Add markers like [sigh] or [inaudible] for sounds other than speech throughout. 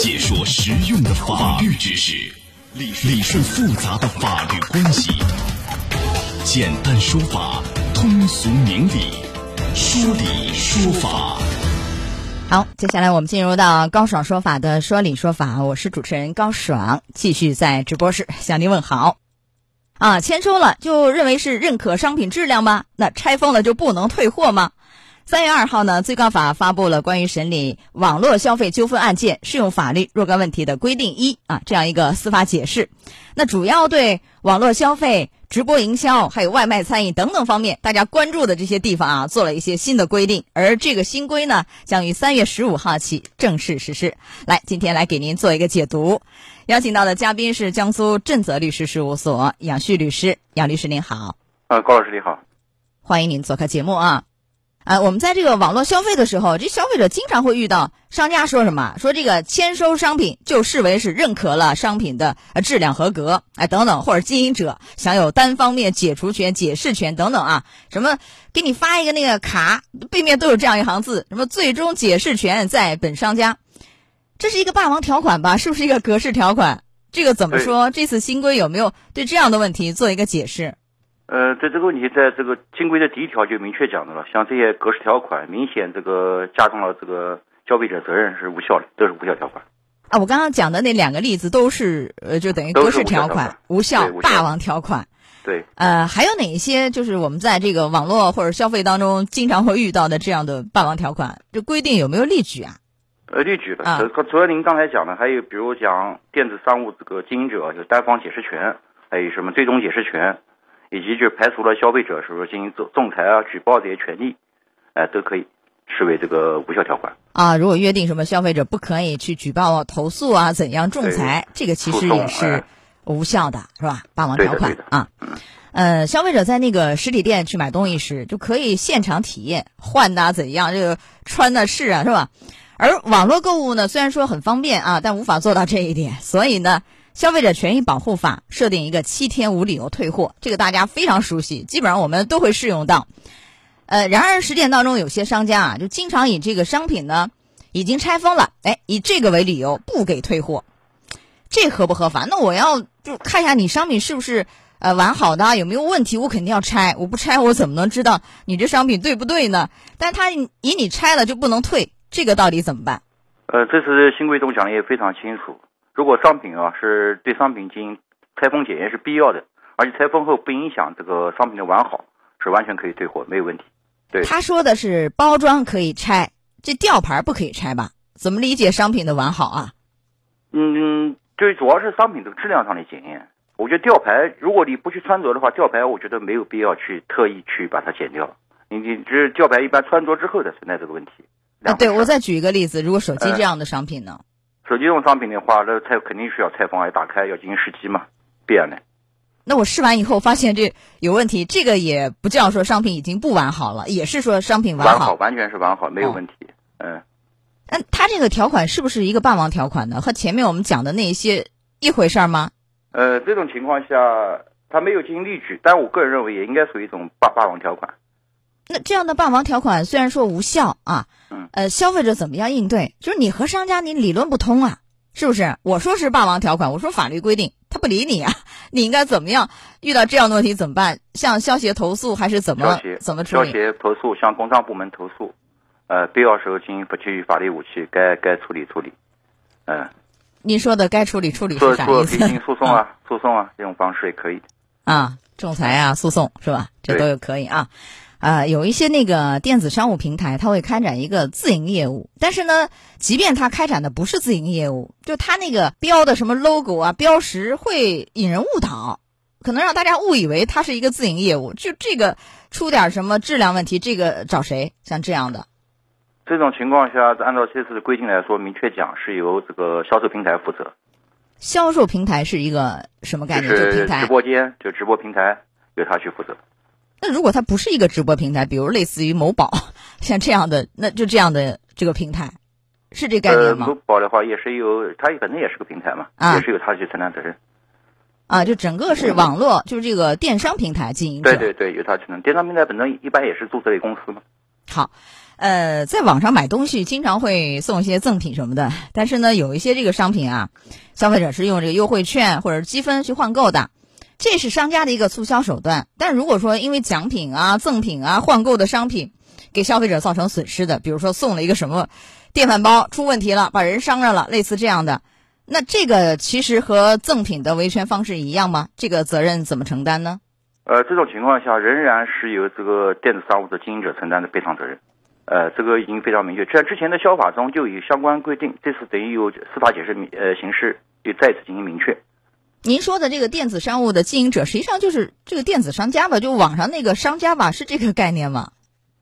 解说实用的法律知识，理理顺复杂的法律关系，简单说法，通俗明理，说理说法。好，接下来我们进入到高爽说法的说理说法，我是主持人高爽，继续在直播室向您问好。啊，签收了就认为是认可商品质量吗？那拆封了就不能退货吗？三月二号呢，最高法发布了关于审理网络消费纠纷案件适用法律若干问题的规定一啊，这样一个司法解释。那主要对网络消费、直播营销、还有外卖餐饮等等方面大家关注的这些地方啊，做了一些新的规定。而这个新规呢，将于三月十五号起正式实施。来，今天来给您做一个解读。邀请到的嘉宾是江苏正泽律师事务所杨旭律师，杨律师您好。啊，高老师你好。欢迎您做客节目啊。啊，我们在这个网络消费的时候，这消费者经常会遇到商家说什么，说这个签收商品就视为是认可了商品的质量合格，哎等等，或者经营者享有单方面解除权、解释权等等啊，什么给你发一个那个卡，背面都有这样一行字，什么最终解释权在本商家，这是一个霸王条款吧？是不是一个格式条款？这个怎么说？这次新规有没有对这样的问题做一个解释？呃，在这个问题，在这个新规的第一条就明确讲的了，像这些格式条款，明显这个加重了这个消费者责任是无效的，都是无效条款。啊，我刚刚讲的那两个例子都是呃，就等于格式条款无效，霸王条款。对。呃，还有哪一些就是我们在这个网络或者消费当中经常会遇到的这样的霸王条款？这规定有没有例举啊？呃，例举的，除了您刚才讲的，还有比如讲电子商务这个经营者有单方解释权，还有什么最终解释权。以及就排除了消费者是不是进行仲仲裁啊、举报这些权利，哎，都可以视为这个无效条款啊。如果约定什么消费者不可以去举报、投诉啊，怎样仲裁，这个其实也是无效的，是吧？霸王条款啊。呃，消费者在那个实体店去买东西时，就可以现场体验换呐怎样，这个穿的是啊，是吧？而网络购物呢，虽然说很方便啊，但无法做到这一点，所以呢。消费者权益保护法设定一个七天无理由退货，这个大家非常熟悉，基本上我们都会适用到。呃，然而实践当中有些商家啊，就经常以这个商品呢已经拆封了，哎，以这个为理由不给退货，这合不合法？那我要就看一下你商品是不是呃完好的，有没有问题，我肯定要拆，我不拆我怎么能知道你这商品对不对呢？但他以你拆了就不能退，这个到底怎么办？呃，这次新规中讲的也非常清楚。如果商品啊是对商品进行拆封检验是必要的，而且拆封后不影响这个商品的完好，是完全可以退货，没有问题。对，他说的是包装可以拆，这吊牌不可以拆吧？怎么理解商品的完好啊？嗯，对，主要是商品的质量上的检验。我觉得吊牌，如果你不去穿着的话，吊牌我觉得没有必要去特意去把它剪掉。你你这吊牌一般穿着之后才存在这个问题。啊，对，我再举一个例子，如果手机这样的商品呢？手机用商品的话，那拆肯定需要拆封，要打开，要进行试机嘛，必然的。那我试完以后发现这有问题，这个也不叫说商品已经不完好了，也是说商品完好，完全是完好，没有问题。嗯。那他这个条款是不是一个霸王条款呢？和前面我们讲的那些一回事吗？呃，这种情况下他没有进行例举，但我个人认为也应该属于一种霸霸王条款。那这样的霸王条款虽然说无效啊。呃，消费者怎么样应对？就是你和商家你理论不通啊，是不是？我说是霸王条款，我说法律规定，他不理你啊，你应该怎么样？遇到这样的问题怎么办？向消协投诉还是怎么怎么处理？消协投诉，向工商部门投诉，呃，必要时候进行不给予法律武器，该该处理处理。嗯，您说的该处理处理是啥意思？进行诉讼啊，诉讼啊，这种方式也可以。啊，仲裁啊，诉讼是吧？这都有可以啊。啊，有一些那个电子商务平台，它会开展一个自营业务，但是呢，即便它开展的不是自营业务，就它那个标的什么 logo 啊、标识会引人误导，可能让大家误以为它是一个自营业务。就这个出点什么质量问题，这个找谁？像这样的，这种情况下，按照这次的规定来说，明确讲是由这个销售平台负责。销售平台是一个什么概念？就是直播间，就直播平台由他去负责。那如果它不是一个直播平台，比如类似于某宝，像这样的，那就这样的这个平台，是这概念吗？某宝的话也是有，它本身也是个平台嘛，也是由它去承担责任。啊，就整个是网络，就是这个电商平台经营者。对对对，由它承担。电商平台本身一般也是注册为公司嘛。好，呃，在网上买东西经常会送一些赠品什么的，但是呢，有一些这个商品啊，消费者是用这个优惠券或者积分去换购的，这是商家的一个促销手段。但如果说因为奖品啊、赠品啊换购的商品给消费者造成损失的，比如说送了一个什么电饭煲出问题了，把人伤着了，类似这样的。那这个其实和赠品的维权方式一样吗？这个责任怎么承担呢？呃，这种情况下仍然是由这个电子商务的经营者承担的赔偿责任。呃，这个已经非常明确，在之前的消法中就有相关规定，这次等于有司法解释明呃形式又再次进行明确。您说的这个电子商务的经营者，实际上就是这个电子商家吧？就网上那个商家吧，是这个概念吗？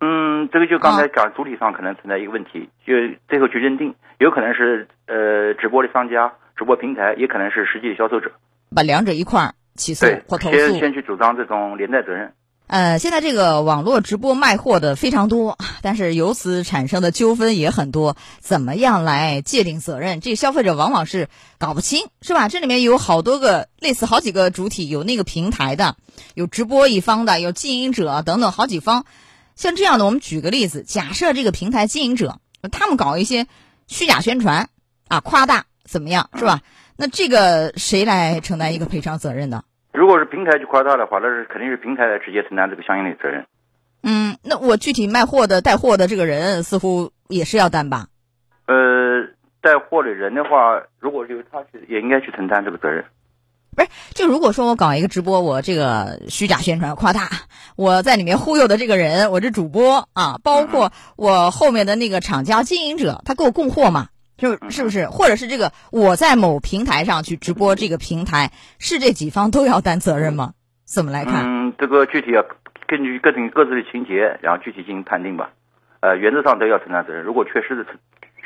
嗯，这个就刚才讲主体上可能存在一个问题，就最后去认定，有可能是呃直播的商家、直播平台，也可能是实际的销售者，把两者一块儿起诉或投诉。先先去主张这种连带责任。呃，现在这个网络直播卖货的非常多，[laughs] 但是由此产生的纠纷也很多。怎么样来界定责任？这消费者往往是搞不清，是吧？这里面有好多个类似好几个主体，有那个平台的，有直播一方的，有经营者等等好几方。像这样的，我们举个例子，假设这个平台经营者他们搞一些虚假宣传啊，夸大怎么样，是吧？那这个谁来承担一个赔偿责任呢？如果是平台去夸大的话，那是肯定是平台来直接承担这个相应的责任。嗯，那我具体卖货的带货的这个人似乎也是要担吧？呃，带货的人的话，如果是他去，也应该去承担这个责任。不是，就如果说我搞一个直播，我这个虚假宣传、夸大，我在里面忽悠的这个人，我这主播啊，包括我后面的那个厂家经营者，他给我供货嘛，就是不是？或者是这个我在某平台上去直播，这个平台是这几方都要担责任吗？怎么来看？嗯，这个具体要根据各种各自的情节，然后具体进行判定吧。呃，原则上都要承担责任。如果确实是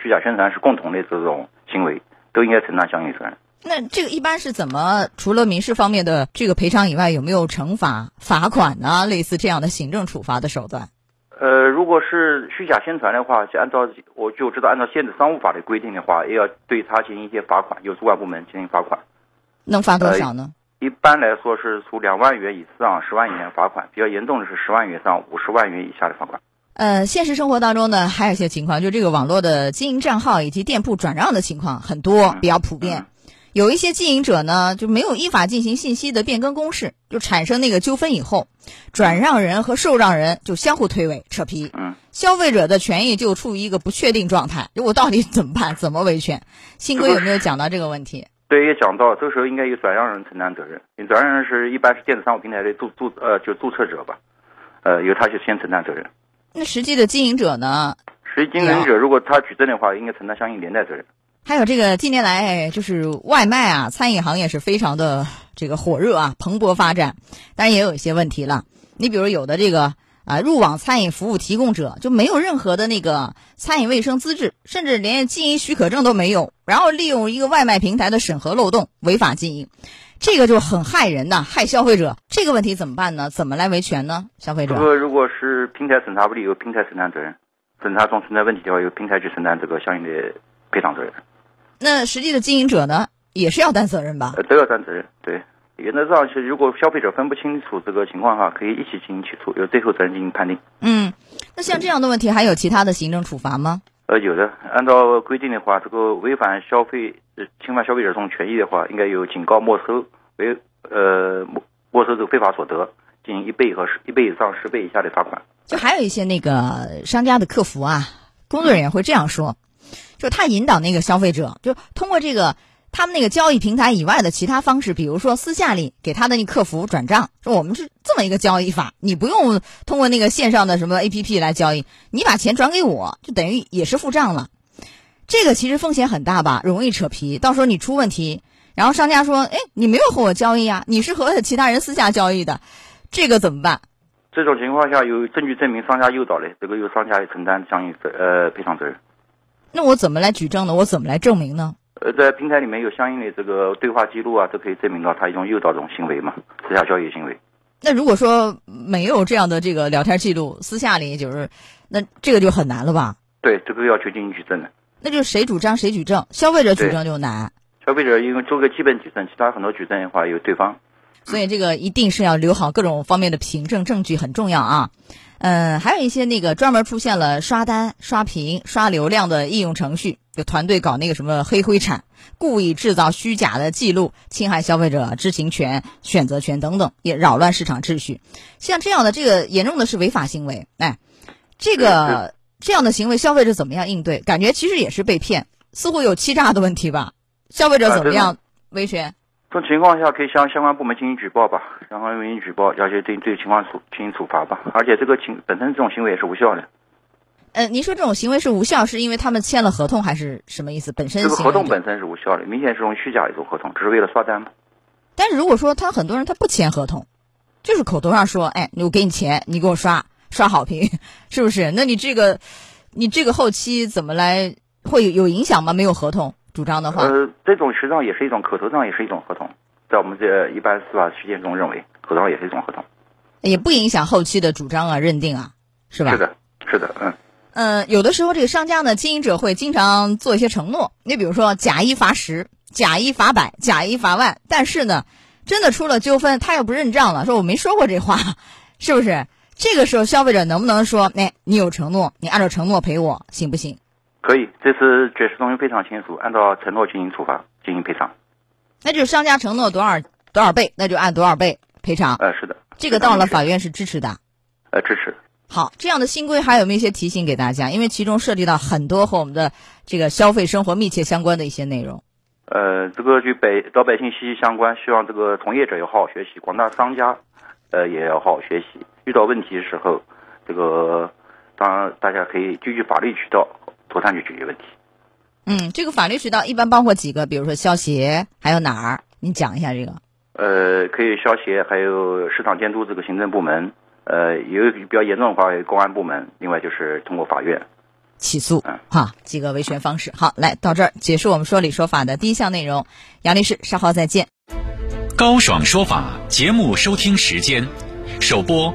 虚假宣传是共同的这种行为，都应该承担相应责任。那这个一般是怎么？除了民事方面的这个赔偿以外，有没有惩罚、罚款呢？类似这样的行政处罚的手段？呃，如果是虚假宣传的话，就按照我就知道，按照现在商务法的规定的话，也要对他进行一些罚款，由主管部门进行罚款。能罚多少呢？一般来说是处两万元以上十万元罚款，比较严重的是十万元以上五十万元以下的罚款。呃，现实生活当中呢，还有一些情况，就这个网络的经营账号以及店铺转让的情况很多，比较普遍。有一些经营者呢，就没有依法进行信息的变更公示，就产生那个纠纷以后，转让人和受让人就相互推诿扯皮，嗯，消费者的权益就处于一个不确定状态。我到底怎么办？怎么维权？新规有没有讲到这个问题？对，也讲到，这个时候应该由转让人承担责任。转让人是一般是电子商务平台的注注呃，就注册者吧，呃，由他去先承担责任。那实际的经营者呢？实际经营者如果他举证的话，应该承担相应连带责任。还有这个近年来就是外卖啊，餐饮行业是非常的这个火热啊，蓬勃发展。当然也有一些问题了。你比如有的这个啊，入网餐饮服务提供者就没有任何的那个餐饮卫生资质，甚至连经营许可证都没有，然后利用一个外卖平台的审核漏洞违法经营，这个就很害人呐，害消费者。这个问题怎么办呢？怎么来维权呢？消费者？如果如果是平台审查不力，由平台承担责任；审查中存在问题的话，由平台去承担这个相应的赔偿责任。那实际的经营者呢，也是要担责任吧？呃，都要担责任。对，原则上是如果消费者分不清楚这个情况哈，可以一起进行起诉，由最后责任进行判定。嗯，那像这样的问题还有其他的行政处罚吗？呃，有的。按照规定的话，这个违反消费、侵犯消费者这种权益的话，应该有警告、没收、违呃没没收这个非法所得，进行一倍和十一倍以上十倍以下的罚款。就还有一些那个商家的客服啊，工作人员会这样说。就他引导那个消费者，就通过这个他们那个交易平台以外的其他方式，比如说私下里给他的那客服转账，说我们是这么一个交易法，你不用通过那个线上的什么 APP 来交易，你把钱转给我，就等于也是付账了。这个其实风险很大吧，容易扯皮，到时候你出问题，然后商家说，哎，你没有和我交易啊，你是和其他人私下交易的，这个怎么办？这种情况下有证据证明商家诱导的，这个由商家承担相应责呃赔偿责任。那我怎么来举证呢？我怎么来证明呢？呃，在平台里面有相应的这个对话记录啊，都可以证明到他一种诱导这种行为嘛，私下交易行为。那如果说没有这样的这个聊天记录，私下里就是，那这个就很难了吧？对，这个要求进行举证的。那就谁主张谁举证，消费者举证就难。消费者因为做个基本举证，其他很多举证的话有对方。所以这个一定是要留好各种方面的凭证证据，很重要啊。嗯，还有一些那个专门出现了刷单、刷屏、刷流量的应用程序，有团队搞那个什么黑灰产，故意制造虚假的记录，侵害消费者知情权、选择权等等，也扰乱市场秩序。像这样的这个严重的是违法行为，哎，这个 [laughs] 这样的行为，消费者怎么样应对？感觉其实也是被骗，似乎有欺诈的问题吧？消费者怎么样维权？这种情况下，可以向相关部门进行举报吧，相关部门举报，要求对对情况处进行处罚吧。而且这个情本身这种行为也是无效的。呃，您说这种行为是无效，是因为他们签了合同，还是什么意思？本身这个合同本身是无效的，明显是种虚假一种合同，只是为了刷单嘛。但是如果说他很多人他不签合同，就是口头上说，哎，我给你钱，你给我刷刷好评，是不是？那你这个，你这个后期怎么来会有影响吗？没有合同。主张的话，呃，这种实际上也是一种口头上也是一种合同，在我们这一般司法实践中认为，口头上也是一种合同，也不影响后期的主张啊、认定啊，是吧？是的，是的，嗯。嗯，有的时候这个商家呢，经营者会经常做一些承诺，你比如说假一罚十，假一罚百，假一罚万，但是呢，真的出了纠纷，他又不认账了，说我没说过这话，[laughs] 是不是？这个时候消费者能不能说，哎，你有承诺，你按照承诺赔我，行不行？可以，这次解释东西非常清楚，按照承诺进行处罚，进行赔偿。那就是商家承诺多少多少倍，那就按多少倍赔偿。呃，是的，这个到了法院是支持的。呃，支持。好，这样的新规还有没有一些提醒给大家？因为其中涉及到很多和我们的这个消费生活密切相关的一些内容。呃，这个与百老百姓息息相关，希望这个从业者要好好学习，广大商家呃也要好好学习。遇到问题的时候，这个当然大家可以根据法律渠道。妥善去解决问题。嗯，这个法律渠道一般包括几个，比如说消协，还有哪儿？你讲一下这个。呃，可以消协，还有市场监督这个行政部门。呃，有比较严重的话，有公安部门。另外就是通过法院起诉。嗯，哈，几个维权方式。好，来到这儿结束我们说理说法的第一项内容。杨律师，稍后再见。高爽说法节目收听时间，首播。